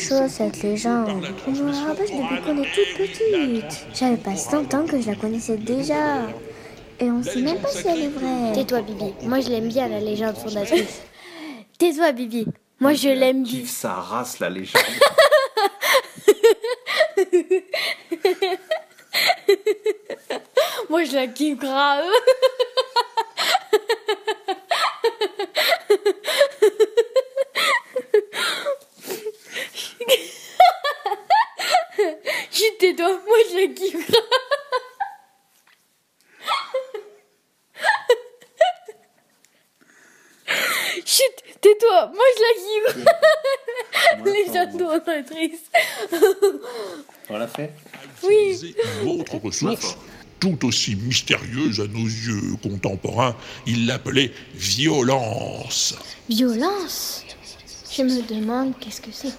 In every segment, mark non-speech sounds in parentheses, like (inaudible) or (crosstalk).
chose, cette légende. On me la rabâche depuis qu'on est toute petite. J'avais pas 100 ans que je la connaissais déjà. Et on sait même pas si elle est vraie. Tais-toi, Bibi. Moi, je l'aime bien, la légende fondatrice. (laughs) Tais-toi, Bibi. Moi, je l'aime bien. Sa race, la légende. (laughs) Moi, je la kiffe grave. Chut, tais-toi. Moi, je la kiffe grave. Chut, tais-toi. Moi, je la (laughs) On l'a fait une autre ressource, tout aussi mystérieuse à nos yeux contemporains. Il l'appelait violence. Violence? Je me demande qu'est-ce que c'est.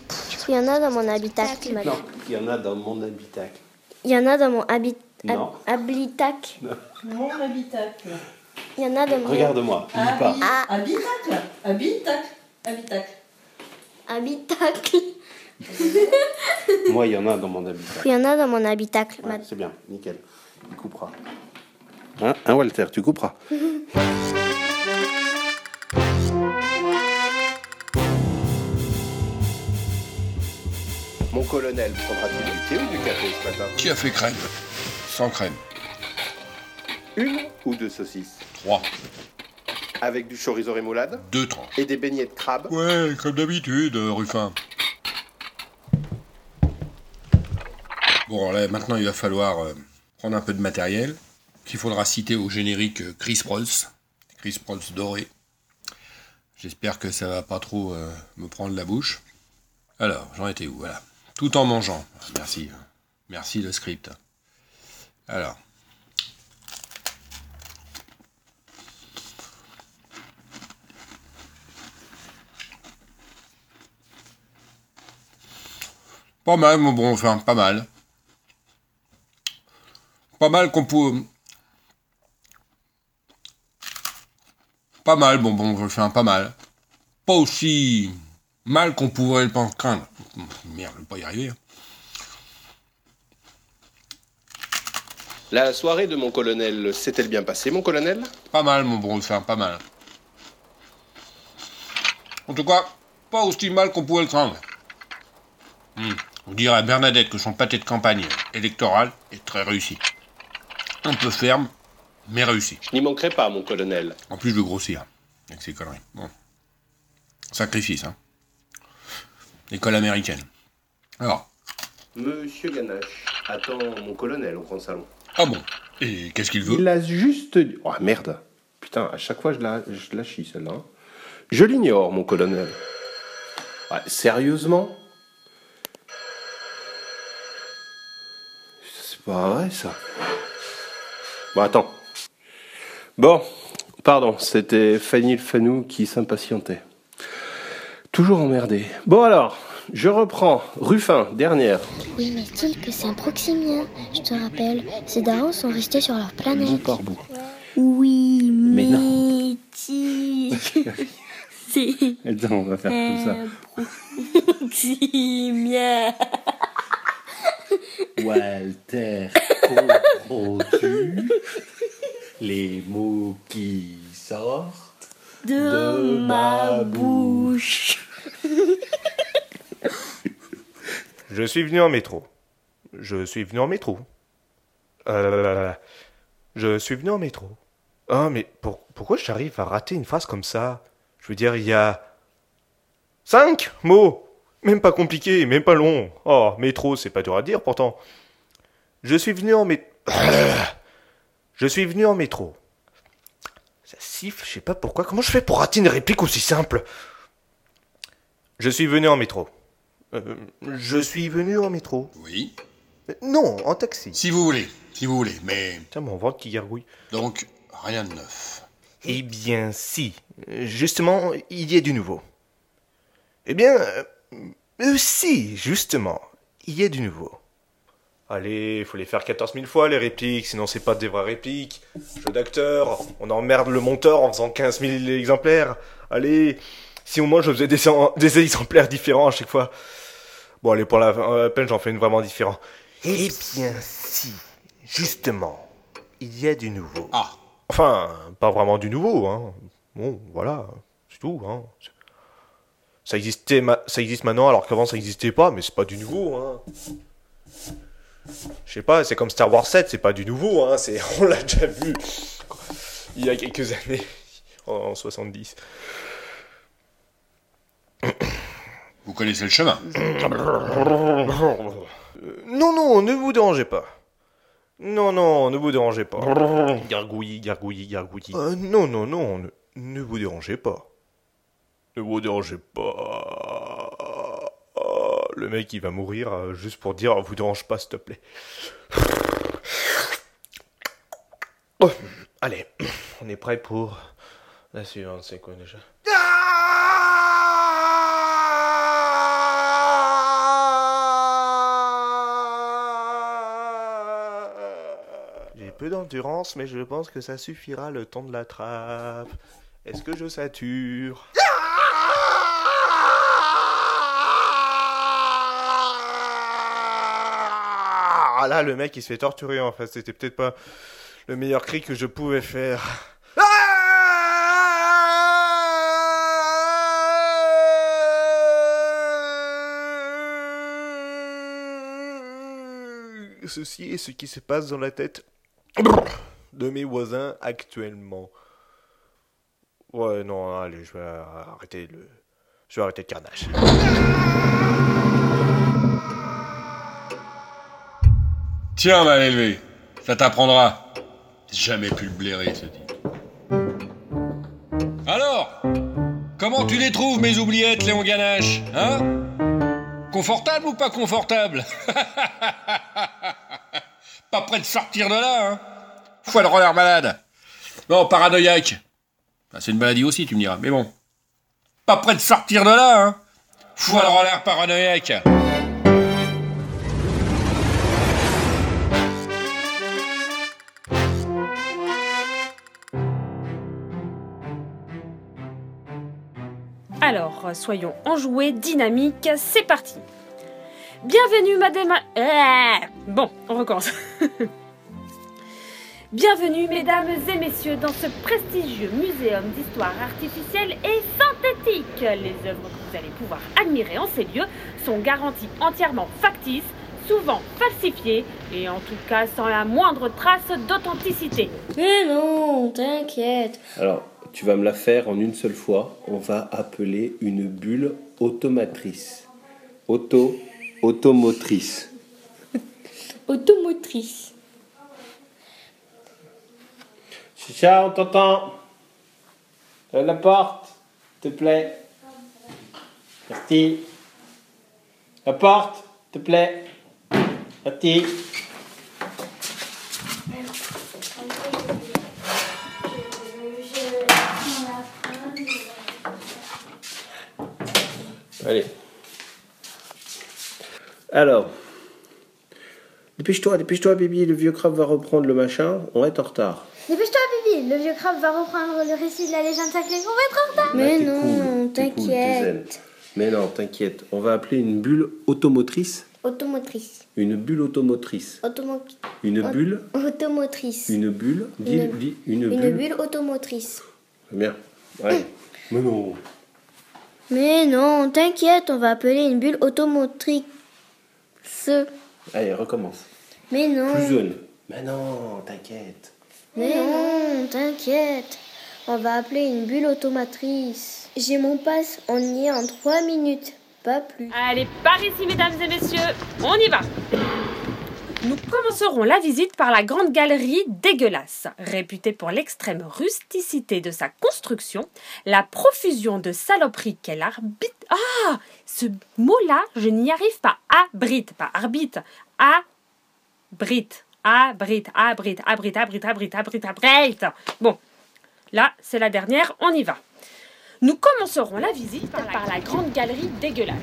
Il y en a dans mon habitacle, madame. Non, il y en a dans mon habitacle. Il y en a dans mon habit... Non. hab- habitacle. Mon habitacle. Il y en a dans mon Regarde-moi, lis pas. Habitacle. Habitacle. Habitacle. habitacle. (laughs) Moi, il y en a dans mon habitacle. Il y en a dans mon habitacle, Ouais, madame. c'est bien, nickel. Tu couperas. Hein, hein, Walter, tu couperas. Mon colonel, prendra-t-il du thé ou du café ce matin? Qui a fait crème? Sans crème. Une ou deux saucisses? 3, Avec du chorizo rémoulade? 2 tranches. et des beignets de crabe? Ouais, comme d'habitude, euh, Ruffin. Bon, là, maintenant, il va falloir euh, prendre un peu de matériel qu'il faudra citer au générique euh, Chris Prolls. Chris Prolls doré. J'espère que ça va pas trop euh, me prendre la bouche. Alors, j'en étais où Voilà. Tout en mangeant. Merci. Merci le script. Alors. Pas mal, mon bon, enfin, pas mal. Pas mal qu'on peut. Pas mal, bon, bon, enfin, pas mal. Pas aussi mal qu'on pourrait le craindre. Merde, je vais pas y arriver. hein. La soirée de mon colonel s'est-elle bien passée, mon colonel? Pas mal, mon bon, enfin, pas mal. En tout cas, pas aussi mal qu'on pouvait le craindre. Hmm. On dirait à Bernadette que son pâté de campagne électoral est très réussi. Un peu ferme, mais réussi. Je n'y manquerai pas, mon colonel. En plus de grossir, avec ces conneries. Bon. Sacrifice, hein. École américaine. Alors, Monsieur Ganache attend mon colonel au grand salon. ah bon Et qu'est-ce qu'il veut? Il a juste dit... Oh merde Putain, à chaque fois je la, je la chie celle-là. hein. Je l'ignore, mon colonel. Ouais, sérieusement? C'est pas vrai ça. Bon, attends. Bon, pardon, c'était Fanny le Fanou qui s'impatientait. Toujours emmerdé. Bon alors, je reprends. Ruffin, dernière. Oui, mais dis que c'est un proximien. Je te rappelle, ces darons sont restés sur leur Bout planète. par bout. Oui, Mais mais, non. si. c'est Attends, on va faire tout ça. (laughs) proximien. Walter, comprends-tu les mots qui sortent De, ma bouche? Je suis venu en métro. Je suis venu en métro. Euh, je suis venu en métro. Ah, mais pour- pourquoi j'arrive à rater une phrase comme ça? Je veux dire, il y a. Cinq mots Même pas compliqué, même pas long. Oh, métro, c'est pas dur à dire pourtant. Je suis venu en métro. (coughs) Je suis venu en métro. Ça siffle, je sais pas pourquoi. Comment je fais pour rater une réplique aussi simple? Je suis venu en métro. Euh, je suis venu en métro. Oui. Euh, Non, en taxi. Si vous voulez, si vous voulez, mais. Tiens, mon ventre qui gargouille. Donc, rien de neuf. Eh bien, si. Justement, il y a du nouveau. Eh bien, euh, si, justement, il y a du nouveau. Allez, faut les faire 14 000 fois, les répliques, sinon c'est pas des vraies répliques. Jeu d'acteur, on emmerde le monteur en faisant 15 000 exemplaires. Allez, si au moins je faisais des, des exemplaires différents à chaque fois. Bon, allez, pour la, la peine, j'en fais une vraiment différente. Eh bien, si, justement, il y a du nouveau. Ah, Enfin, pas vraiment du nouveau, hein. Bon, voilà, c'est tout, hein. Ça existait, ça existe maintenant alors qu'avant ça existait pas, mais c'est pas du nouveau, hein. Je sais pas, c'est comme Star Wars 7, c'est pas du nouveau, hein. C'est, (laughs) on l'a déjà vu il y a quelques années, en, en 70. vous connaissez le chemin. Euh, Non, non, ne vous dérangez pas. Non, non, ne vous dérangez pas. Gargouillis, gargouillis, gargouillis. Euh, non, non, non, ne, ne vous dérangez pas. Ne vous dérangez pas. Oh, le mec, il va mourir euh, juste pour dire vous dérange pas, s'il te plaît. Oh, allez, on est prêt pour la suivante, c'est quoi déjà J'ai peu d'endurance, mais je pense que ça suffira le temps de la trappe. Est-ce que je sature? Là, le mec il se fait torturer en fait. C'était peut-être pas le meilleur cri que je pouvais faire. Ceci est ce qui se passe dans la tête de mes voisins actuellement. Ouais, non, allez, je vais arrêter le. Je vais arrêter le carnage. Tiens, mal élevé, ça t'apprendra. Jamais pu le blairer, ce type. Alors, comment tu les trouves, mes oubliettes, Léon Ganache Hein? Confortable ou pas confortable? (laughs) Pas prêt de sortir de là, hein? Fois le roller malade. Non, paranoïaque. Enfin, c'est une maladie aussi, tu me diras, mais bon. Pas prêt de sortir de là, hein? Fois le roller paranoïaque. Alors, euh, soyons enjoués, dynamiques, c'est parti. Bienvenue, madame. Ah, bon, on recommence. (laughs) Bienvenue, mesdames et messieurs, dans ce prestigieux muséum d'histoire artificielle et synthétique. Les œuvres que vous allez pouvoir admirer en ces lieux sont garanties entièrement factices, souvent falsifiées et en tout cas sans la moindre trace d'authenticité. Mais non, t'inquiète. Alors, tu vas me la faire en une seule fois. On va appeler une bulle automatrice. Auto, automotrice. (laughs) Automotrice. Chicha, on t'entend. Euh, la porte, s'il te plaît. Merci. La porte, s'il te plaît. Merci. Allez. Alors. Dépêche-toi, dépêche-toi, Bibi. Le vieux crabe va reprendre le machin. On va être en retard. Dépêche-toi, Bibi, le vieux crabe va reprendre le récit de la légende sacrée. On va être en retard. Mais Ah, non, cool, cool, t'inquiète. Mais non, t'inquiète. On va appeler une bulle automotrice. Automotrice. Une bulle automotrice. Automo- Une bulle. Automotrice. Une bulle. Dis, Une- dis, une, Une bulle. bulle automotrice. Bien. Allez. Mais non. Mais non, t'inquiète, on va appeler une bulle automotrice. Allez, recommence. Mais non. Plus jeune. Mais non, t'inquiète. Mais non, t'inquiète. On va appeler une bulle automatrice. J'ai mon passe, on y est en 3 minutes, pas plus. Allez, par ici, mesdames et messieurs, on y va. Nous commencerons la visite par la grande galerie dégueulasse, réputée pour l'extrême rusticité de sa construction, la profusion de saloperies qu'elle arbitre. Ah, ce mot-là, je n'y arrive pas. Abrite, pas arbitre. Abrite, abrite, abrite, abrite, abrite, abrite, abrite, abrite. Bon, là, c'est la dernière, on y va. Nous commencerons la visite par la, grande galerie dégueulasse,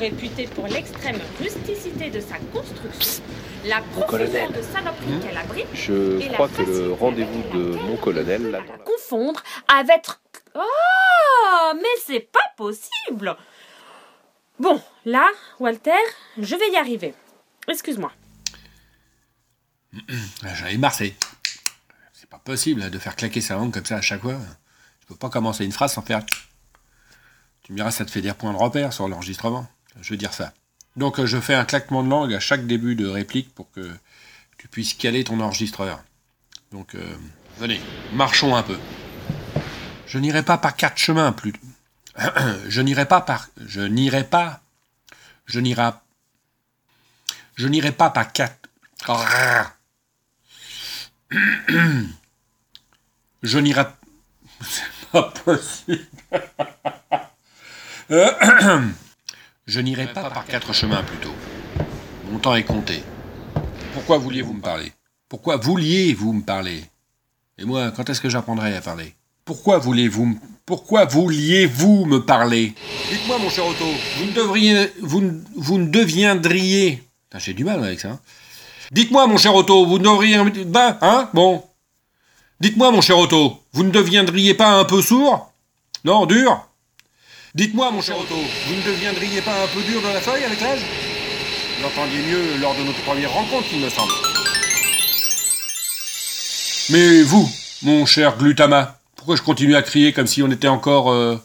réputée pour l'extrême rusticité de sa construction, la profusion de saloperies qu'elle abrite, Je Et la crois que le rendez-vous de mon colonel à l'attend confondre avec... Oh, mais c'est pas possible Bon, là, Walter, je vais y arriver. Excuse-moi. J'en ai marre, c'est. C'est pas possible de faire claquer sa langue comme ça à chaque fois. Pas commencer une phrase sans faire. Tu me diras, ça te fait des points de repère sur l'enregistrement. Je veux dire ça. Donc, je fais un claquement de langue à chaque début de réplique pour que tu puisses caler ton enregistreur. Donc, euh, venez, marchons un peu. Je n'irai pas par quatre chemins plus. (clears throat) je n'irai pas par. Je n'irai pas. Je n'irai. Je n'irai pas par quatre. (clears throat) Je n'irai. (laughs) Pas possible. (laughs) (clears throat) Je n'irai pas par quatre chemins plutôt. Mon temps est compté. Pourquoi vouliez-vous me parler? Pourquoi vouliez-vous me parler? Et moi, quand est-ce que j'apprendrai à parler? Pourquoi voulez-vous me... Pourquoi vouliez-vous me parler? Dites-moi, mon cher Otto, vous ne devriez... Vous ne, vous ne deviendriez... J'ai du mal avec ça. hein. Dites-moi, mon cher Otto, vous ne devriez... Ben, hein Bon. Dites-moi, mon cher Otto, vous ne deviendriez pas un peu sourd? Non, dur? Dites-moi, mon cher Otto, vous ne deviendriez pas un peu dur dans la feuille avec l'âge Vous l'entendiez mieux lors de notre première rencontre, il me semble. Mais vous, mon cher Glutama, pourquoi je continue à crier comme si on était encore euh,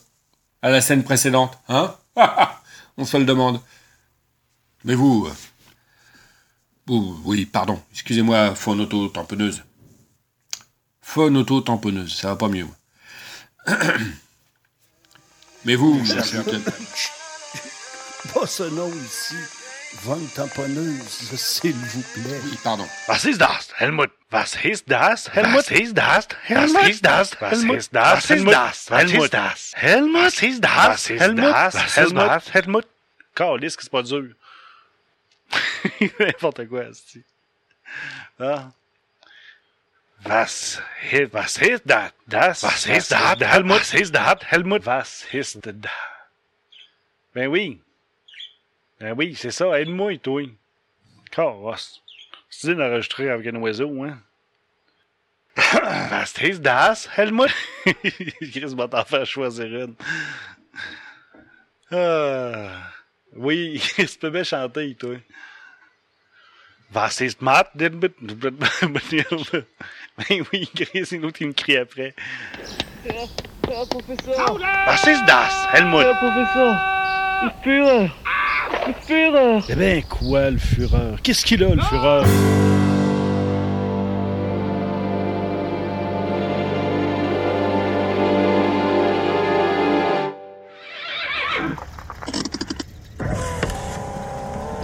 à la scène précédente Hein? (laughs) On se le demande. Mais vous... euh, oui, pardon, excusez-moi, phonoto-tamponneuse. Phonoto-tamponneuse, ça va pas mieux. (coughs) Mais vous, mon cher Glutama... Pas ce nom ici. Von tamponneuse, s'il vous plaît. Oui, pardon. Was ist das, Helmut? Was ist das, Helmut? Was ist das, Helmut? Was ist das, Helmut? Was ist das, Helmut? Helmut? Was ist das, Helmut? Was ist das, Helmut? Calisse que c'est pas dur. (laughs) N'importe quoi, esti. Ah. Was, hi- was ist das? Das? Was ist das, Helmut? Was ist das, Helmut? Was ist da? Ben oui. Ben oui, c'est ça. Aide-moi, toi. Carrosse. C'est d'enregistrer avec un oiseau, hein? Was ist das, Helmut? (laughs) Chris va t'en faire choisir une. Ah. Oui, (laughs) tu peux bien chanter, toi. Was ist Matt? Ben oui, Chris, c'est nous qui me crie après. Was ist das, Helmut? Eh ben quoi, le Fureur? Qu'est-ce qu'il a, le Fureur?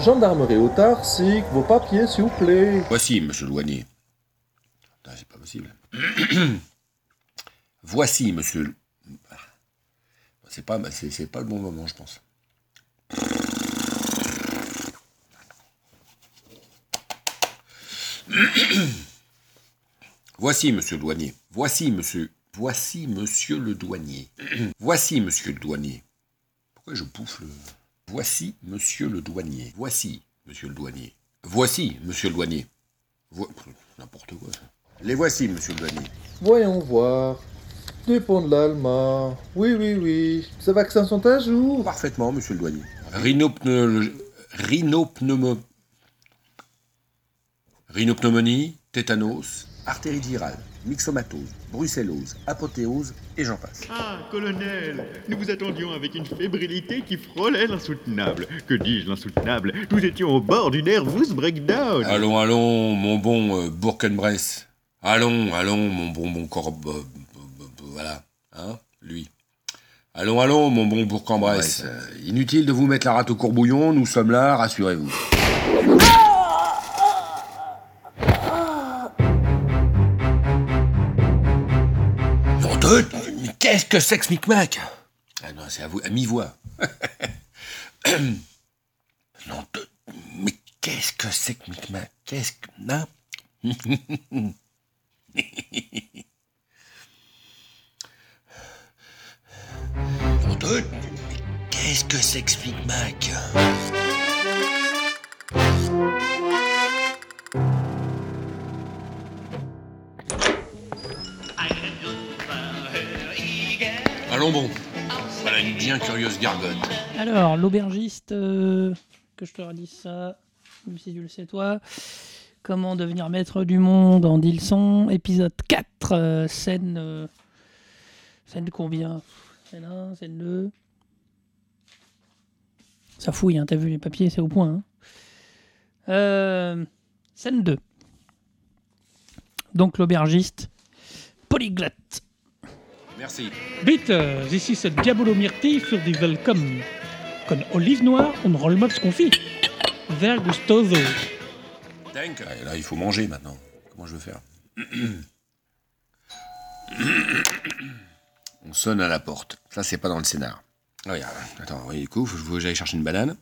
Gendarmerie au vos papiers, s'il vous plaît. Voici, monsieur le douanier. Putain, c'est pas possible. (clears throat) Voici, monsieur le... C'est pas, c'est pas le bon moment, je pense. (clears throat) Voici, monsieur le douanier. Voici, monsieur. Voici, monsieur le douanier. (clears throat) Voici, monsieur le douanier. Pourquoi je bouffe le. Voici, monsieur le douanier. Voici, monsieur le douanier. Voici, monsieur le douanier. Vo- N'importe quoi, ça. Les voici, monsieur le douanier. Voyons voir. Dépôt de l'Allemand. Oui, oui, oui. Ces vaccins sont à jour. Parfaitement, monsieur le douanier. Rhinopneumologie. Rhinopneumo... Rhinopneumonie, tétanos, artérite virale, myxomatose, brucellose, apothéose et j'en passe. Ah, colonel, nous vous attendions avec une fébrilité qui frôlait l'insoutenable. Que dis-je l'insoutenable? Nous étions au bord du nervous breakdown. Allons, allons, mon bon euh, Bourg-en-Bresse. Allons, allons, mon bon bon corbe. euh, euh, euh, voilà, hein, lui. Allons, allons, mon bon Bourg-en-Bresse. Inutile de vous mettre la rate au courbouillon, nous sommes là, rassurez-vous. Non, que c'est que ce micmac Ah non, c'est à, vous, à mi-voix. (coughs) non. Mais qu'est-ce que c'est que micmac Qu'est-ce que... (laughs) Non. Mais qu'est-ce que c'est que ce micmac Allons bon. Voilà une bien curieuse gargote. Alors, l'aubergiste, euh, que je te redise ça, même si tu le sais toi. Comment devenir maître du monde en Dilson, épisode 4, euh, scène. euh, scène combien? Scène 1, scène 2. Ça fouille, hein, t'as vu les papiers, c'est au point. hein. Euh, scène 2. Donc l'aubergiste, polyglotte. Merci. Bitte, this is a Diabolo Myrti für die Welcome. Con olive noire und Rollmops confit. Sehr gustoso. Dank. Ah, Là, il faut manger maintenant. Comment je veux faire (coughs) On sonne à la porte. Ça, c'est pas dans le scénar. Ah, Regarde. Attends, oui, du coup, faut faut que j'aille chercher une banane.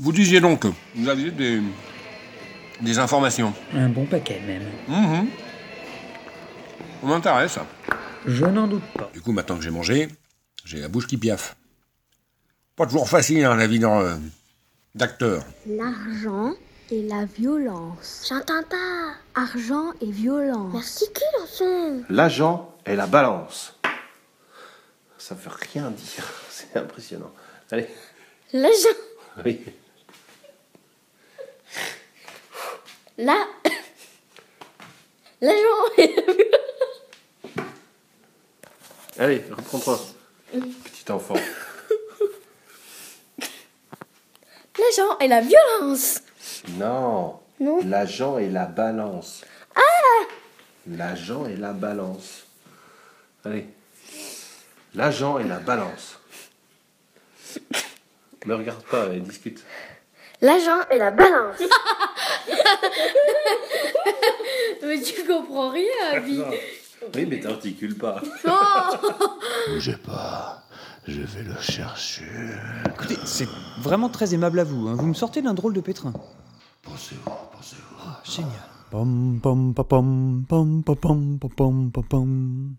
Vous disiez donc que vous aviez des, des informations. Un bon paquet même. Mhm. Ça m'intéresse. Je n'en doute pas. Du coup, maintenant que j'ai mangé, j'ai la bouche qui piaffe. Pas toujours facile, hein, la vie euh, d'acteur. L'argent et la violence. J'entends pas. Argent et violence. Articule enfin. L'agent et la balance. Ça veut rien dire. (laughs) C'est impressionnant. Allez. L'agent. Oui. Là. (coughs) L'agent. Allez, reprends-toi. Petit enfant. (laughs) L'agent et la violence. Non. Non. L'agent et la balance. Ah L'agent et la balance. Allez. L'agent et la balance. (laughs) Me regarde pas et discute. L'agent et la balance. (laughs) Mais tu comprends rien, Abby. Oui, mais t'articules pas. Bougez pas, je vais le chercher. Écoutez, c'est vraiment très aimable à vous. hein. Vous me sortez d'un drôle de pétrin. Pensez-vous, pensez-vous. Ah, génial. Pom pom pa, pom pom pa, pom pa, pom pa, pom.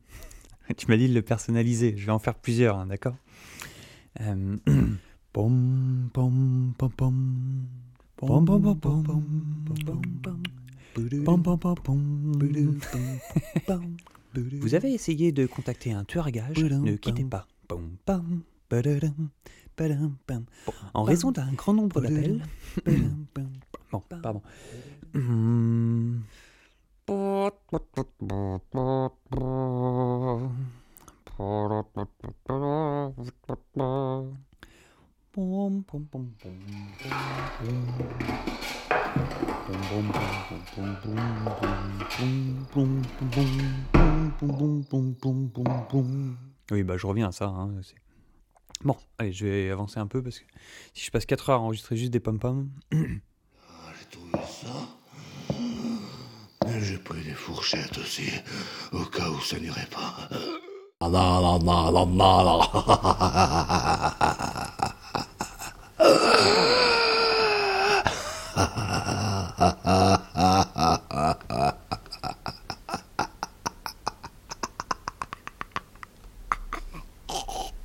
Tu m'as dit de le personnaliser. Je vais en faire plusieurs, hein, d'accord Euh, Pom pom pa, pom. Pom pom pa, pom. Pom pom. Vous avez essayé de contacter un tueur à gages Ne quittez pas. En raison d'un grand nombre d'appels. Bon, pardon. Hmm. Pom, pom, pom, pom, Oui, bah je reviens à ça. hein, Bon, allez, je vais avancer un peu parce que si je passe 4 heures à enregistrer juste des pom-pom. Mais j'ai pris des fourchettes aussi, au cas où ça n'irait pas.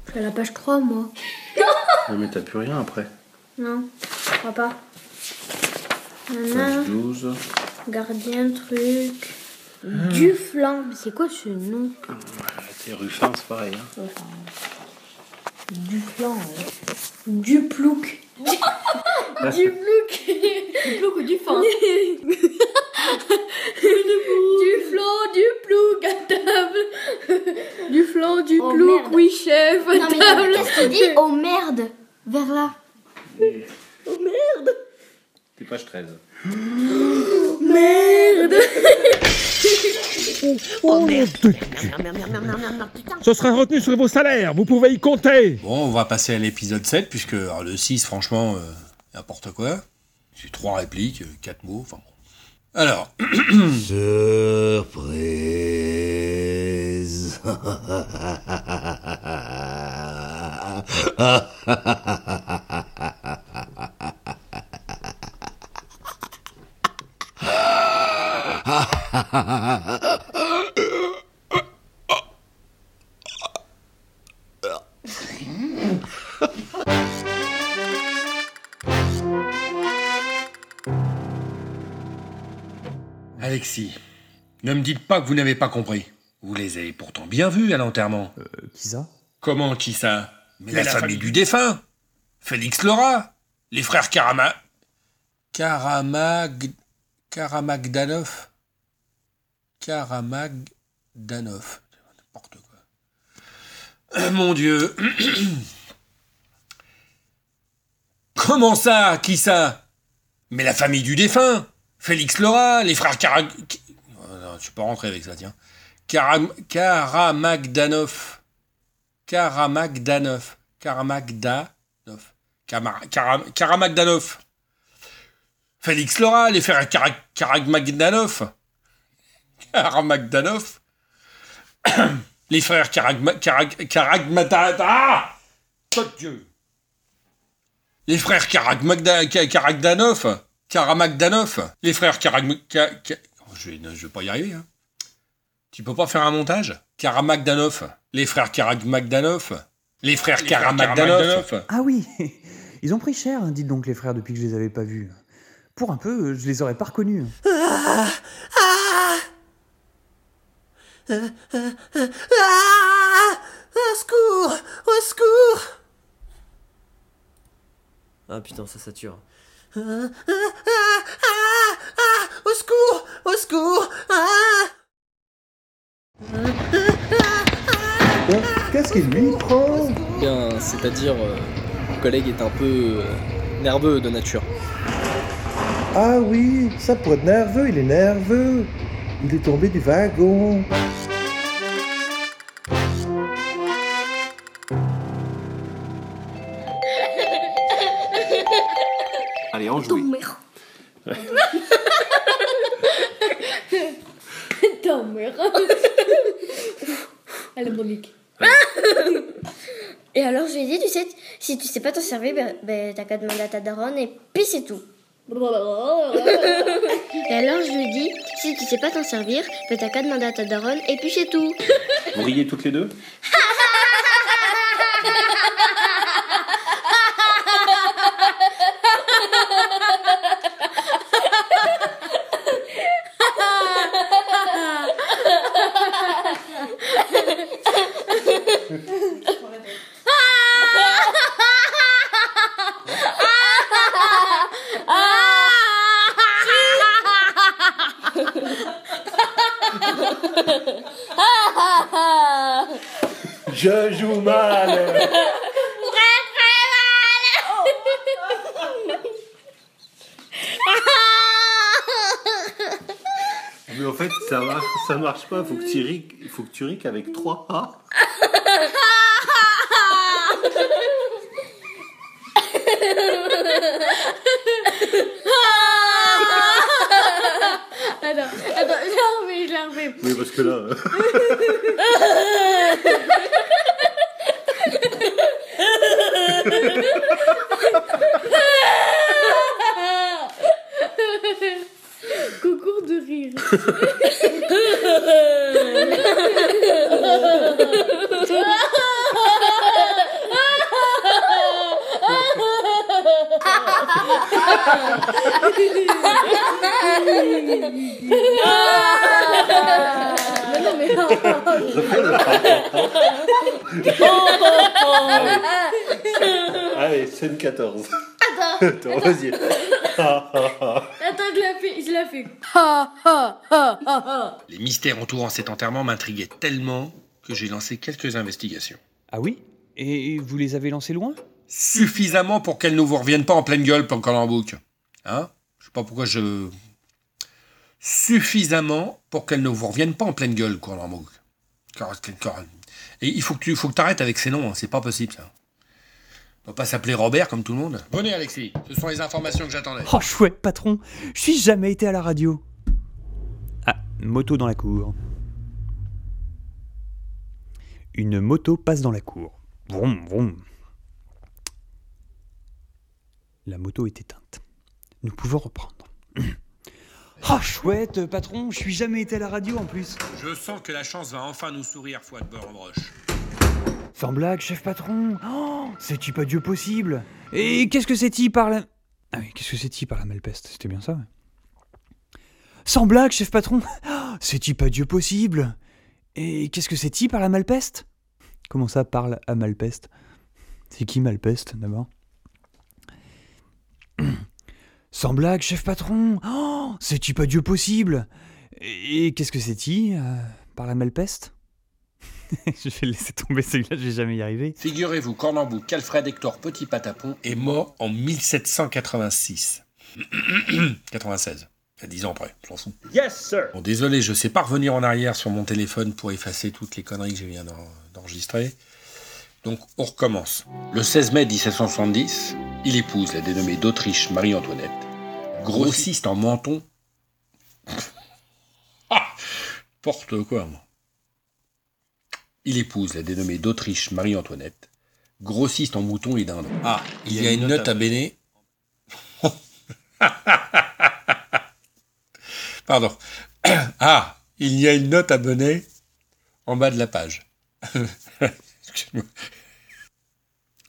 Je suis à la page 3, moi. (laughs) Non, mais t'as plus rien après. Non, je crois pas. Nana, Page 12. gardien, truc. Du flanc. Mais c'est quoi ce nom? T'es Ruffin, c'est pareil. Hein. Du flanc, ouais. Du plouc. (laughs) Du plouc. Du plouc ou du fan (laughs) Du flan, du plouc à table. Du flan, du Oh, plouc, merde. oui chef, à Non, table. qu'est-ce qu'il dit? Oh merde Vers là. Oh merde. T'es page (gasps) 13. Merde. (laughs) Oh merde Ce sera retenu sur vos salaires, vous pouvez y compter Bon, on va passer à l'épisode 7, puisque alors, le 6, franchement, euh, n'importe quoi. C'est trois répliques, euh, quatre mots, enfin bon. Alors. (clears throat) Surprise. (laughs) Alexis, ne me dites pas que vous n'avez pas compris. Vous les avez pourtant bien vus à l'enterrement. qui ça? Comment qui ça? Mais, la, famille du défunt. Félix Laura. Les frères Karama... Karamag... Karamagdanov. Karamagdanov. N'importe quoi. Euh, mon Dieu. (coughs) Comment ça? Qui ça? Mais la famille du défunt. Félix Laura, les frères Karag... Oh je peux pas rentrer avec ça, tiens. Karam... Karamagdanov. Karamagdanov. Karamagdanov. Karam- Karamagdanov. Félix Laura, les frères Kara- Karamagdanov. Karamagdanov. (coughs) les frères Karagma... Karag... Karagmata... Ah Dieu Les frères Karagmagda... Karamagdanov. Les frères Karagm... Ka- Ka- Oh, Je je vais pas y arriver, hein. Tu peux pas faire un montage? Karamagdanov. Les frères Karamagdanov. Les frères Les frères Karamagdanov. Ah oui, (laughs) ils ont pris cher, hein, dites donc les frères, depuis que je les avais pas vus. Pour un peu, je les aurais pas reconnus. Ah Ah Ah Ah Au secours Au secours Ah putain, ça sature. Ah Ah Ah Ah Ah Au secours Au secours Ah Qu'est-ce qu'il lui prend Bien, c'est-à-dire, euh, mon collègue est un peu euh, nerveux de nature. Ah oui, ça pour être nerveux, il est nerveux. Il est tombé du wagon. (laughs) Ta mère. (laughs) Elle est Monique. Et alors je lui ai dit, tu sais, si tu sais pas t'en servir, ben, ben, t'as qu'à demander à ta daronne et puis c'est tout. (laughs) Et alors je lui ai dit, si tu sais pas t'en servir, ben, t'as qu'à demander à ta daronne et puis c'est tout. Vous riez toutes les deux? Je joue mal (laughs) Mais en fait, ça marche, ça marche pas. Faut que tu ris, faut que tu ris qu'avec 3 A. Attends, attends, je l'ai refait. Oui, parce que là. (laughs) euh, Concours de rire. Mais non, mais Allez, scène 14. (laughs) Attends, Attends, vas-y. Ah, ah, ah. Attends, je l'ai fait, je l'ai fait. Ha (laughs) ha ha ha ha. Les mystères entourant cet enterrement m'intriguaient tellement que j'ai lancé quelques investigations. Ah oui? Et vous les avez lancés loin? Suffisamment pour qu'elles ne vous reviennent pas en pleine gueule bouc. Hein? Je sais pas pourquoi je. Suffisamment pour qu'elles ne vous reviennent pas en pleine gueule, bouc. Et il faut que tu faut que t'arrêtes avec ces noms, hein, c'est pas possible ça. On va pas s'appeler Robert comme tout le monde. Bonnet Alexis, ce sont les informations que j'attendais. Oh chouette patron, je suis jamais été à la radio. Ah, moto dans la cour. Une moto passe dans la cour. Vroom, vroom. La moto est éteinte. Nous pouvons reprendre. (clears throat) Oh chouette patron, je suis jamais été à la radio en plus. Je sens que la chance va enfin nous sourire, de beurre en broche. Sans blague, chef patron. Oh, c'est-tu pas Dieu possible. Et qu'est-ce que c'est-il par la... Ah oui, qu'est-ce que c'est-il par la malpeste? C'était bien ça, ouais. Sans blague, chef patron. (gasps) C'est-il pas Dieu possible. Et qu'est-ce que c'est-il par la malpeste? Comment ça parle à malpeste? C'est qui Malpeste d'abord? (clears throat) Sans blague, chef patron. (gasps) C'est-tu pas Dieu possible. Et qu'est-ce que c'est-il euh, par la Malpeste? (laughs) Je vais le laisser tomber celui-là, je vais jamais y arriver. Figurez-vous qu'Ornambou Calfred Hector Petit Patapon est mort en 1786. 96. (clears throat) Il y a 10 ans après, je m'en fous. Yes, sir. Bon, désolé, je sais pas revenir en arrière sur mon téléphone pour effacer toutes les conneries que je viens d'en- d'enregistrer. Donc, on recommence. Le 16 mai 1770, il épouse la dénommée d'Autriche Marie-Antoinette, grossiste en menton. (laughs) Ah Porte quoi, moi? Il épouse la dénommée d'Autriche Marie-Antoinette, grossiste en moutons et dindons. Ah, il y a une note à Béné. (laughs) Pardon. (clears throat) Ah, il y a une note abonnée en bas de la page. (laughs)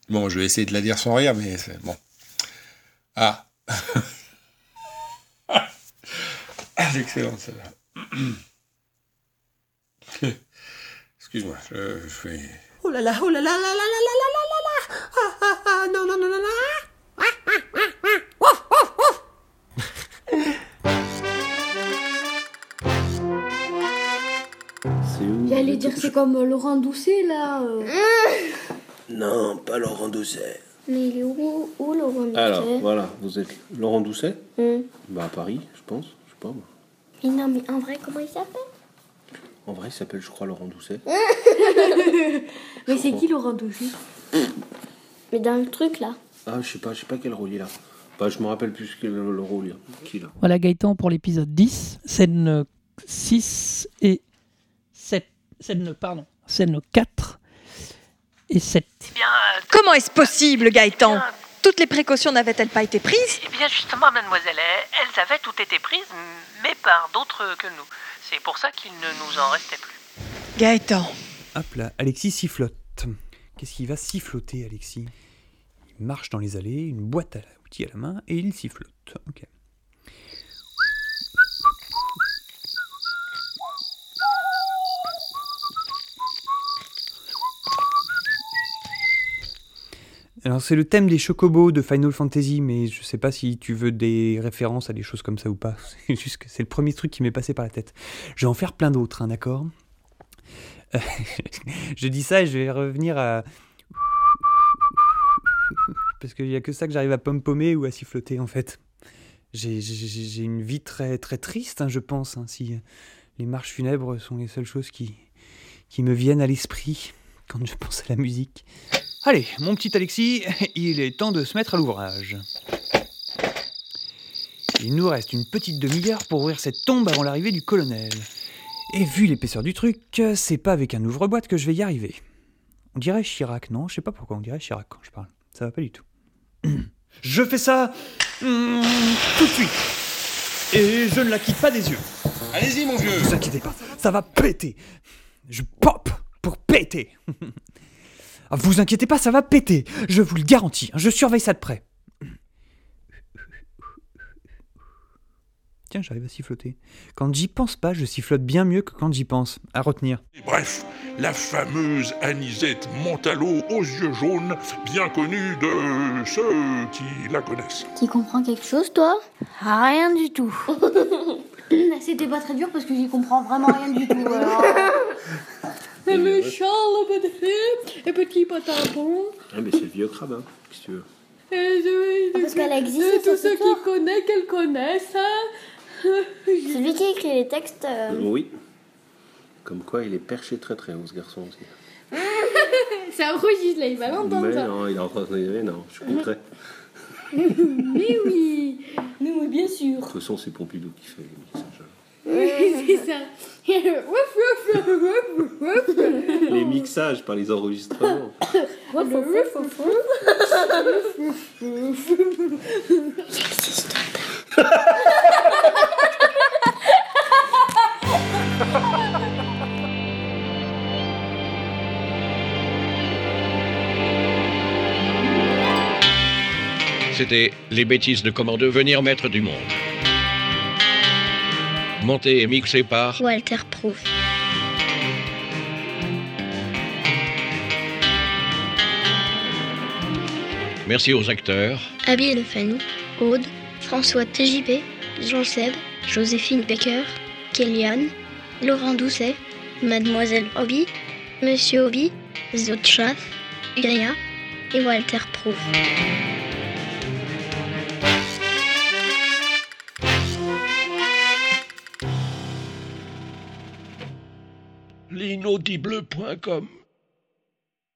Bon, je vais essayer de la dire sans rire, mais c'est bon. Ah. (laughs) ah excellent, celle-là. (clears throat) Excuse-moi, je, je fais... Oh là là, oh là là là là là là là là là là Ah ah ah, non non non non non Ah, ah, ah, ah. Ouf, ouf, ouf. C'est où J'allais dire c'est comme Laurent Doucet là. euh. Non, pas Laurent Doucet. Mais il est où, où Laurent Doucet? Alors, voilà, vous êtes Laurent Doucet? Hmm. Bah, à Paris, je pense. Je sais pas, moi. Mais non, mais en vrai, comment il s'appelle? En vrai, il s'appelle, je crois, Laurent Doucet. (laughs) Mais c'est qui Laurent Doucet? Mais dans le truc là. Ah, je sais pas, je sais pas quel rôle il a. Bah, je me rappelle plus quel le, le rôle il a. Qui là? Voilà Gaëtan pour l'épisode 10, scène euh, 6 et 7. Scène, pardon, scène 4 et 7. Comment est-ce possible, Gaëtan? Toutes les précautions n'avaient-elles pas été prises? Eh bien justement, mademoiselle, elles elles avaient toutes été prises, mais par d'autres que nous. C'est pour ça qu'il ne nous en restait plus. Gaëtan. Hop là, Alexis sifflote. Qu'est-ce qu'il va siffloter, Alexis? Il marche dans les allées, une boîte à outils à la main, et il sifflote. Ok. Alors c'est le thème des chocobos de Final Fantasy, mais je sais pas si tu veux des références à des choses comme ça ou pas. (laughs) C'est juste que c'est le premier truc qui m'est passé par la tête. Je vais en faire plein d'autres, hein, d'accord? Euh, (laughs) Je dis ça et je vais revenir à... (laughs) Parce qu'il n'y a que ça que j'arrive à pom-pommer ou à siffloter en fait. J'ai une vie très très triste, hein, je pense, hein, si les marches funèbres sont les seules choses qui, qui me viennent à l'esprit quand je pense à la musique. Allez, mon petit Alexis, (laughs) il est temps de se mettre à l'ouvrage. Il nous reste une petite demi-heure pour ouvrir cette tombe avant l'arrivée du colonel. Et vu l'épaisseur du truc, c'est pas avec un ouvre-boîte que je vais y arriver. On dirait Chirac, non? Je sais pas pourquoi on dirait Chirac quand je parle. Ça va pas du tout. (clears throat) Je fais ça mm, tout de suite. Et je ne la quitte pas des yeux. Allez-y, mon vieux. Ne vous inquiétez pas, ça va péter. Je pop pour péter. (laughs) Ah, vous inquiétez pas, ça va péter. Je vous le garantis. hein, Je surveille ça de près. Tiens, j'arrive à siffloter. Quand j'y pense pas, je sifflote bien mieux que quand j'y pense. À retenir. Bref, la fameuse Anisette Montalot aux yeux jaunes, bien connue de ceux qui la connaissent. Tu comprends quelque chose, toi? Rien du tout. (laughs) C'était pas très dur parce que j'y comprends vraiment rien du tout. alors. (laughs) Le méchant, le petit, le petit patapon. Ah, mais c'est le vieux crabe, hein. Qu'est-ce que tu veux Parce qu'elle existe, tous (laughs) c'est ceux qui connaissent, qu'elle connaissent. hein. Celui qui écrit les textes. euh, Oui. Comme quoi, il est perché très très haut, ce garçon aussi. (laughs) C'est un registre là, il va l'entendre Mais ça. non, il est en train de non, je suis (laughs) concret. Mais oui, mais oui, bien sûr. De toute façon, c'est Pompidou qui fait les mixages. Oui, c'est ça. (laughs) Les mixages par les enregistrements. C'était les bêtises de comment devenir maître du monde. Monté et mixé par Walter Proof. Merci aux acteurs. Abby Fanny, Aude, François TJP, Jean-Seb, Joséphine Becker, Kéliane, Laurent Doucet, Mademoiselle Obi, Monsieur Obi, Zotchaf, Iria et Walter Proof. L'inaudible.com